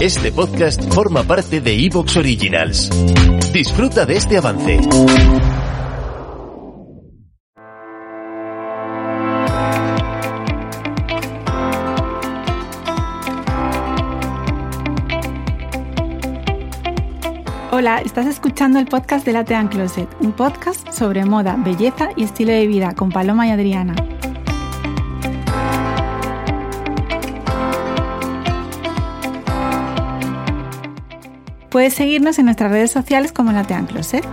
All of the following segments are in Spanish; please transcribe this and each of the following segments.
Este podcast forma parte de Evox Originals. Disfruta de este avance. Hola, estás escuchando el podcast de Latean Closet, un podcast sobre moda, belleza y estilo de vida con Paloma y Adriana. Puedes seguirnos en nuestras redes sociales como Latean Closet.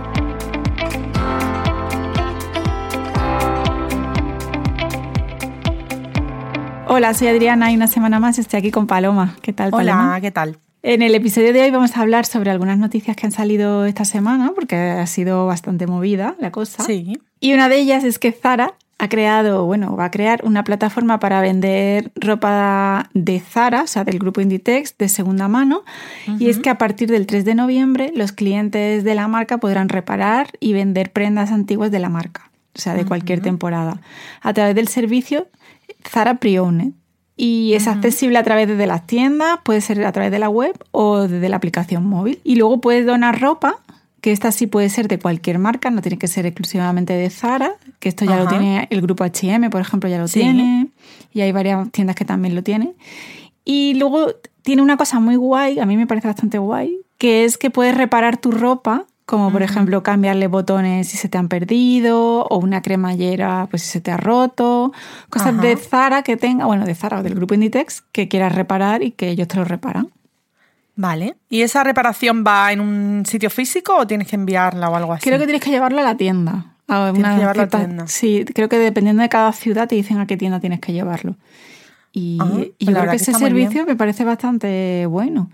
Hola, soy Adriana y una semana más estoy aquí con Paloma. ¿Qué tal, Paloma? Hola, ¿qué tal? En el episodio de hoy vamos a hablar sobre algunas noticias que han salido esta semana, porque ha sido bastante movida la cosa. Sí. Y una de ellas es que Zara ha creado, bueno, va a crear una plataforma para vender ropa de Zara, o sea, del grupo Inditex, de segunda mano. Y es que a partir del 3 de noviembre los clientes de la marca podrán reparar y vender prendas antiguas de la marca, o sea, de cualquier temporada, a través del servicio Zara Pre-Owned. Y es accesible a través de las tiendas, puede ser a través de la web o desde la aplicación móvil. Y luego puedes donar ropa, que esta sí puede ser de cualquier marca, no tiene que ser exclusivamente de Zara, que esto ya lo tiene el grupo HM, por ejemplo, ya lo Sí. tiene. Y hay varias tiendas que también lo tienen. Y luego tiene una cosa muy guay, a mí me parece bastante guay, que es que puedes reparar tu ropa, como por ejemplo cambiarle botones si se te han perdido, o una cremallera pues si se te ha roto, cosas Ajá. de Zara que tenga, bueno, de Zara o del grupo Inditex, que quieras reparar y que ellos te lo reparan. Vale. ¿Y esa reparación va en un sitio físico o tienes que enviarla o algo así? Creo que tienes que llevarlo a la tienda. A Tienes que llevarlo a la tienda. Sí, creo que dependiendo de cada ciudad te dicen a qué tienda tienes que llevarlo. Y, Ah, y pues yo la creo que ese servicio me parece bastante bueno.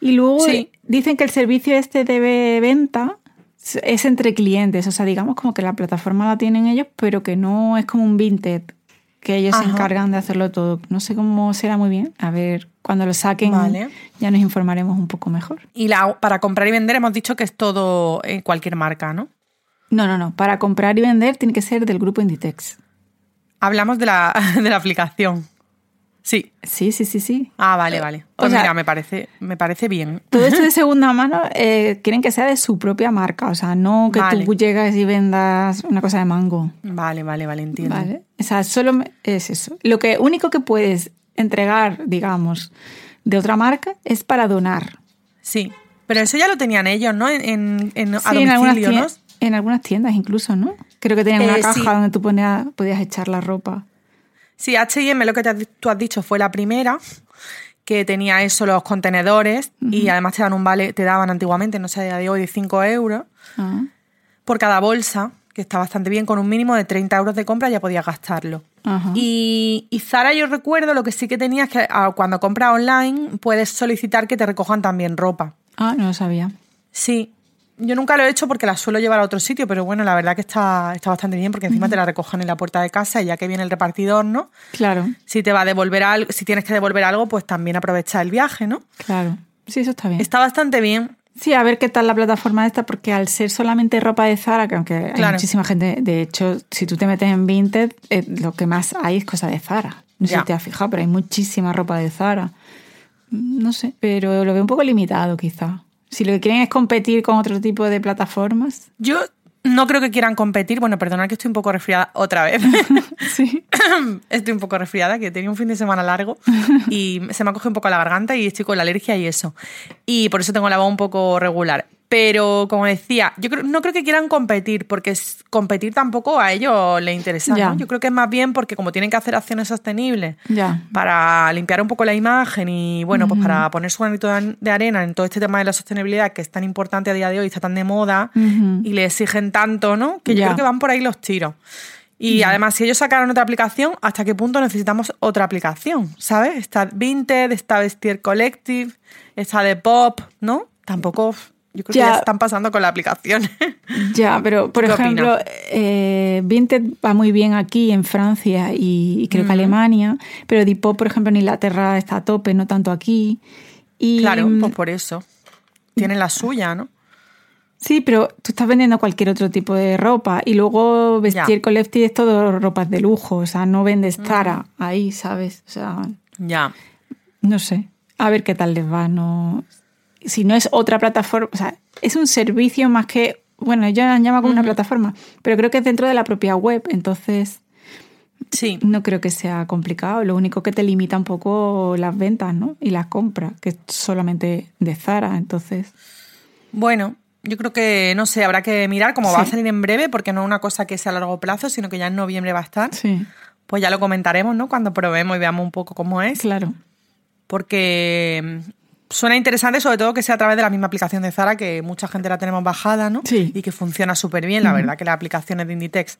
Y luego Sí. dicen que el servicio este de venta es entre clientes, o sea, digamos como que la plataforma la tienen ellos, pero que no es como un Vinted, que ellos se encargan de hacerlo todo. No sé cómo será muy bien. A ver, cuando lo saquen Vale. ya nos informaremos un poco mejor. Y la, para comprar y vender hemos dicho que es todo en cualquier marca, ¿no? No, no, no. Para comprar y vender tiene que ser del grupo Inditex. Hablamos de la, de la aplicación. Sí. Sí, sí, sí, sí. Ah, vale, vale. Pues O sea- mira, me parece, me parece bien. Todo esto de segunda mano eh, quieren que sea de su propia marca, o sea, no que Vale. tú llegas y vendas una cosa de mango. Vale, vale, vale, entiendo. ¿Vale? O sea, solo es eso. Lo que único que puedes entregar, digamos, de otra marca es para donar. Sí. Pero eso ya lo tenían ellos, ¿no? En, en, en- a Sí, en algunas, domicilio, ¿no? tien- en algunas tiendas incluso, ¿no? Creo que tenían una Eh, caja sí. donde tú ponías, podías echar la ropa. Sí, H&M, lo que te has- tú has dicho, fue la primera que tenía eso, los contenedores, y además te, dan un vale, te daban antiguamente, no sé, a día de hoy, 5 euros Ah, por cada bolsa, que está bastante bien, con un mínimo de 30 euros de compra ya podías gastarlo. Y, y Zara, yo recuerdo, lo que sí que tenía es que ah, cuando compras online puedes solicitar que te recojan también ropa. Ah, no lo sabía. Sí, yo nunca lo he hecho porque la suelo llevar a otro sitio, pero bueno, la verdad que está, está bastante bien porque encima te la recojan en la puerta de casa y ya que viene el repartidor, ¿no? Claro, Si te va a devolver algo, si tienes que devolver algo, pues también aprovecha el viaje, ¿no? claro. Sí, eso está bien. Está bastante bien. Sí, a ver qué tal la plataforma esta, porque al ser solamente ropa de Zara, que aunque hay muchísima gente, de hecho, si tú te metes en Vinted, eh, lo que más hay es cosa de Zara. No sé si te has fijado, pero hay muchísima ropa de Zara. No sé, pero lo veo un poco limitado quizá. Si lo que quieren es competir con otro tipo de plataformas. Yo no creo que quieran competir. Bueno, perdonad que estoy un poco resfriada otra vez. Sí. estoy un poco resfriada, que tenía un fin de semana largo y se me ha cogido un poco la garganta y estoy con la alergia y eso. Y por eso tengo la voz un poco regular. Pero como decía, yo creo- no creo que quieran competir, porque competir tampoco a ellos les interesa. ¿no? Yo creo que es más bien porque como tienen que hacer acciones sostenibles Ya. para limpiar un poco la imagen y bueno, pues para poner su granito de arena en todo este tema de la sostenibilidad que es tan importante a día de hoy, está tan de moda y le exigen tanto, ¿no? Que yo creo que van por ahí los tiros. Y además, si ellos sacaron otra aplicación, ¿hasta qué punto necesitamos otra aplicación? ¿Sabes? Está Vinted, está Vestier Collective, está de Pop, ¿no? Tampoco. Yo creo que ya están pasando con la aplicación. Ya, pero por ejemplo, eh, Vinted va muy bien aquí en Francia y, creo que Alemania, pero Depop, por ejemplo, en Inglaterra está a tope, no tanto aquí. Y, claro, pues por eso. Tienen la suya, ¿no? Sí, pero tú estás vendiendo cualquier otro tipo de ropa y luego vestir Collective es todo ropas de lujo, o sea, no vendes mm. Zara ahí, ¿sabes? O sea, ya. No sé, a ver qué tal les va, no si no es otra plataforma, o sea, es un servicio más que, bueno, ellos han llamado como una plataforma, pero creo que es dentro de la propia web, entonces sí. no creo que sea complicado, lo único que te limita un poco las ventas, ¿no? Y las compras, que es solamente de Zara, entonces... Bueno, yo creo que, no sé, habrá que mirar cómo va a salir en breve, porque no es una cosa que sea a largo plazo, sino que ya en noviembre va a estar. Sí. Pues ya lo comentaremos, ¿no? Cuando probemos y veamos un poco cómo es. Claro. Porque suena interesante, sobre todo que sea a través de la misma aplicación de Zara, que mucha gente la tenemos bajada, ¿no? Sí. Y que funciona súper bien. La verdad que las aplicaciones de Inditex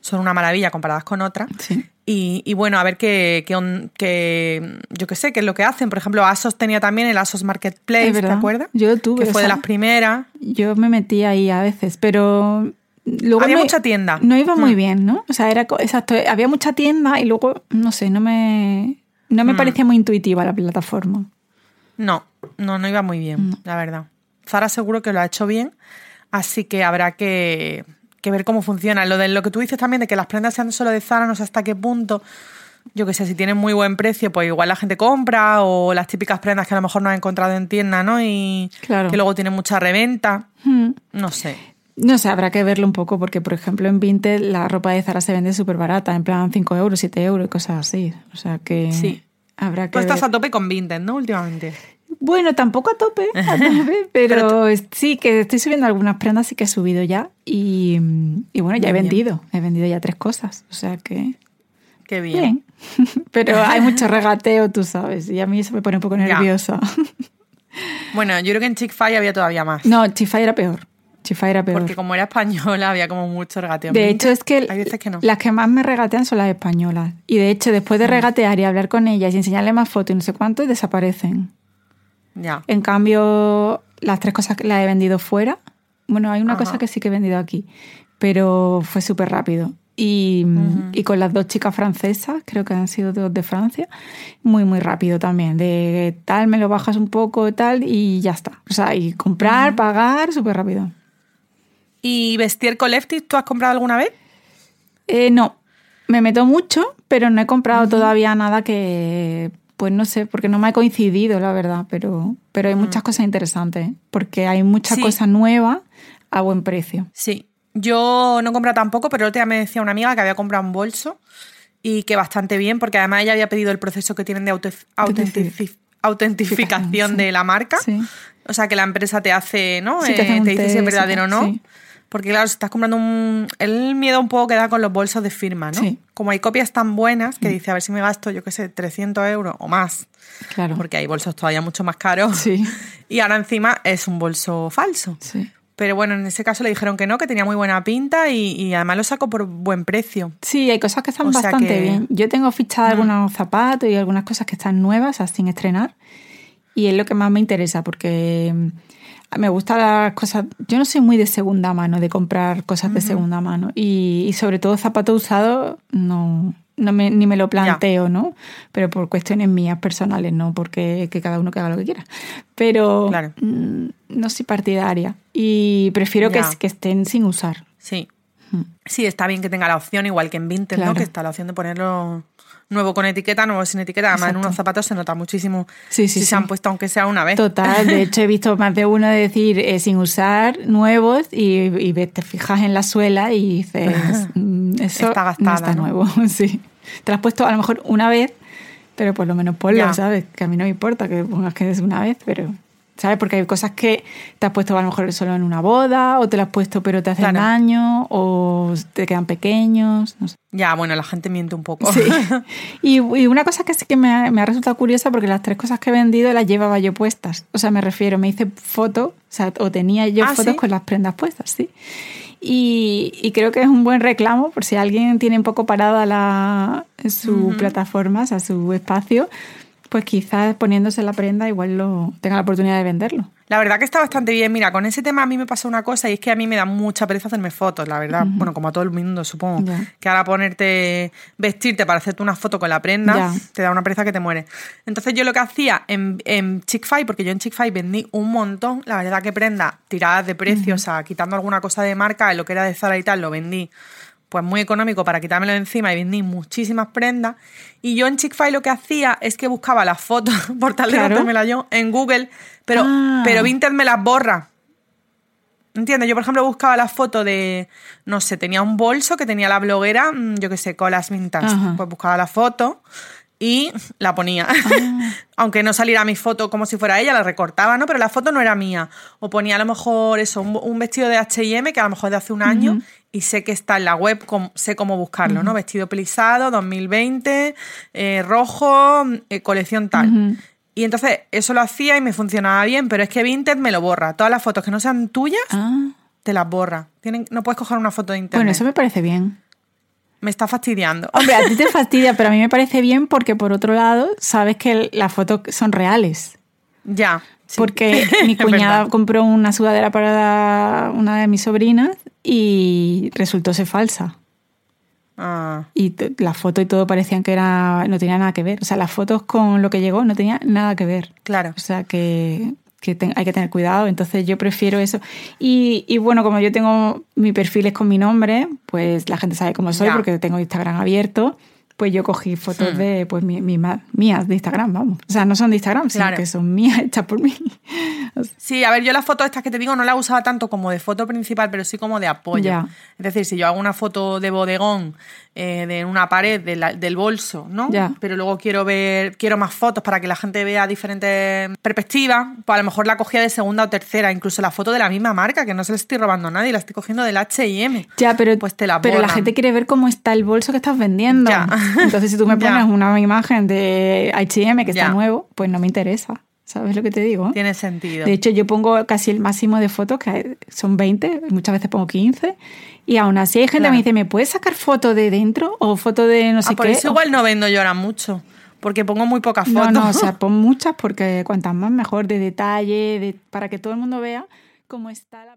son una maravilla comparadas con otras. Sí. Y, bueno, a ver qué, qué, yo qué sé, qué es lo que hacen. Por ejemplo, Asos tenía también el Asos Marketplace, ¿te acuerdas? Yo tuve. Que fue de las primeras. Yo me metí ahí a veces, pero luego había mucha tienda. No iba muy mm. bien, ¿no? O sea, era exacto, había mucha tienda y luego, no sé, no me, no me mm. parecía muy intuitiva la plataforma. No, no, no iba muy bien, la verdad. Zara seguro que lo ha hecho bien, así que habrá que, que ver cómo funciona. Lo de lo que tú dices también de que las prendas sean solo de Zara, no sé hasta qué punto. Yo que sé, si tienen muy buen precio, pues igual la gente compra, o las típicas prendas que a lo mejor no ha encontrado en tienda, ¿no? Y que luego tienen mucha reventa. Hmm. No sé. No sé, habrá que verlo un poco, porque por ejemplo en Vinted la ropa de Zara se vende súper barata, en plan 5 euros, 7 euros y cosas así. O sea que sí. Habrá que. Tú estás a tope con Vinted, ¿no? Últimamente. Bueno, tampoco a tope, pero, sí que estoy subiendo algunas prendas, sí que he subido ya. Y, bueno, ya he vendido, he vendido ya tres cosas, o sea que... Qué bien. Pero hay mucho regateo, tú sabes, y a mí eso me pone un poco nerviosa. Bueno, yo creo que en Chick había todavía más. No, Chick era peor. Era peor. Porque como era española había como mucho regateo. De hecho, es que, hay veces que no. las que más me regatean son las españolas. Y de hecho, después de mm. regatear y hablar con ellas y enseñarle más fotos y no sé cuánto, desaparecen. En cambio, las tres cosas que las he vendido fuera. Bueno, hay una cosa que sí que he vendido aquí, pero fue súper rápido. Y, con las dos chicas francesas, creo que han sido dos de Francia, muy, muy rápido también. De tal, me lo bajas un poco, tal, y ya está. O sea, y comprar, pagar, súper rápido. ¿Y vestir Collective, tú has comprado alguna vez? Eh, no. Me meto mucho, pero no he comprado todavía nada que pues no sé, porque no me ha coincidido, la verdad, pero, pero hay muchas cosas interesantes, ¿eh? porque hay mucha cosa nueva a buen precio. Sí, yo no compro tampoco, pero el otro día me decía una amiga que había comprado un bolso y que bastante bien, porque además ella había pedido el proceso que tienen de autentificación de la marca. O sea, que la empresa te hace, ¿no? te, eh, dice si es verdadero o no. Porque claro, si estás comprando un... El miedo un poco que da con los bolsos de firma, ¿no? Como hay copias tan buenas que mm. dice, a ver si me gasto, yo qué sé, 300 euros o más. Claro. Porque hay bolsos todavía mucho más caros. Sí. Y ahora encima es un bolso falso. Sí. Pero bueno, en ese caso le dijeron que no, que tenía muy buena pinta y, además lo saco por buen precio. Sí, hay cosas que están bastante bien. Yo tengo fichadas mm. algunos zapatos y algunas cosas que están nuevas, sin estrenar. Y es lo que más me interesa porque me gustan las cosas. Yo no soy muy de segunda mano, de comprar cosas de segunda mano. Y, sobre todo zapatos usados, no, no me, ni me lo planteo, ¿no? Pero por cuestiones mías personales, no porque que cada uno que haga lo que quiera. Pero mm, no soy partidaria. Y prefiero que, que, estén sin usar. Sí. Mm. Sí, está bien que tenga la opción, igual que en Vinted, ¿no? Que está la opción de ponerlo nuevo con etiqueta, nuevo sin etiqueta. Además, en unos zapatos se nota muchísimo si se han puesto, aunque sea una vez. Total, de hecho he visto más de uno decir eh, sin usar nuevos y, te fijas en la suela y dices, mm, eso está no está nuevo. sí. Te lo has puesto a lo mejor una vez, pero por lo menos ponlo, ¿sabes? Que a mí no me importa que pongas que es una vez, pero ¿sabes? Porque hay cosas que te has puesto a lo mejor solo en una boda, o te las has puesto pero te hacen Claro. daño, o te quedan pequeños, no sé. Ya, bueno, la gente miente un poco. Sí. Y, y una cosa que sí que me ha, me ha resultado curiosa, porque las tres cosas que he vendido las llevaba yo puestas. O sea, me refiero, me hice fotos, o sea, o tenía yo Ah, fotos ¿sí? con las prendas puestas, sí. Y, y creo que es un buen reclamo por si alguien tiene un poco parada la, su plataforma, o sea, su espacio, pues quizás poniéndose la prenda igual lo tenga la oportunidad de venderlo. La verdad que está bastante bien. Mira, con ese tema a mí me pasó una cosa y es que a mí me da mucha pereza hacerme fotos, la verdad. Bueno, como a todo el mundo, supongo. Que ahora ponerte, vestirte para hacerte una foto con la prenda, te da una pereza que te muere. Entonces yo lo que hacía en, en Chick-fil, porque yo en Chick-fil vendí un montón, la verdad que prenda tiradas de precio, o sea, quitando alguna cosa de marca, lo que era de Zara y tal, lo vendí pues muy económico para quitármelo de encima y vendí muchísimas prendas. Y yo en Chick-fil lo que hacía es que buscaba las fotos, por tal de Claro. yo, en Google, pero, Ah. pero Vinted me las borra. ¿Entiendes? Yo, por ejemplo, buscaba la foto de, no sé, tenía un bolso que tenía la bloguera, mm, yo qué sé, colas vintage. Ajá. Pues buscaba la foto y la ponía. Ah. Aunque no saliera mi foto como si fuera ella, la recortaba, ¿no? Pero la foto no era mía. O ponía a lo mejor eso, un, un vestido de H&M que a lo mejor de hace un año y sé que está en la web, com- sé cómo buscarlo, ¿no? Vestido plisado, 2020, eh, rojo, eh, colección tal. Y entonces eso lo hacía y me funcionaba bien, pero es que Vinted me lo borra. Todas las fotos que no sean tuyas, Ah, te las borra. Tienen, no puedes coger una foto de internet. bueno, eso me parece bien. Me está fastidiando. Hombre, a ti te fastidia, pero a mí me parece bien porque por otro lado sabes que las fotos son reales. ya. sí. Porque mi cuñada compró una sudadera para una de mis sobrinas y resultó ser falsa. Ah, Y la foto y todo parecían que era no tenía nada que ver. O sea, las fotos con lo que llegó no tenía nada que ver. claro. O sea que, que hay que tener cuidado. Entonces yo prefiero eso. Y, y bueno, como yo tengo mi perfil es con mi nombre, pues la gente sabe cómo soy Ya. porque tengo Instagram abierto. Pues yo cogí fotos Hmm. de pues mi- mías de Instagram, vamos. O sea, no son de Instagram, sino Claro. que son mías hechas por mí. Sí, a ver, yo las fotos estas que te digo no las usaba tanto como de foto principal, pero sí como de apoyo. Ya. Es decir, si yo hago una foto de bodegón eh, de una pared de la- del bolso, ¿no? Ya. Pero luego quiero ver, quiero más fotos para que la gente vea diferentes perspectivas, pues a lo mejor la cogía de segunda o tercera, incluso la foto de la misma marca, que no se la estoy robando a nadie, la estoy cogiendo del H&M. Ya, pero, Pues te la pero la gente quiere ver cómo está el bolso que estás vendiendo. Ya. Entonces, si tú me Ya. pones una imagen de H&M que está nuevo, pues no me interesa. ¿Sabes lo que te digo? Tiene sentido. De hecho, yo pongo casi el máximo de fotos, que son 20, muchas veces pongo 15, y aún así hay gente que Claro. me dice, ¿me puedes sacar foto de dentro o foto de no sé Ah, por qué? eso igual no vendo yo ahora mucho, porque pongo muy pocas No, fotos. no, o sea, pon muchas porque cuantas más mejor, de detalle, de, para que todo el mundo vea cómo está la...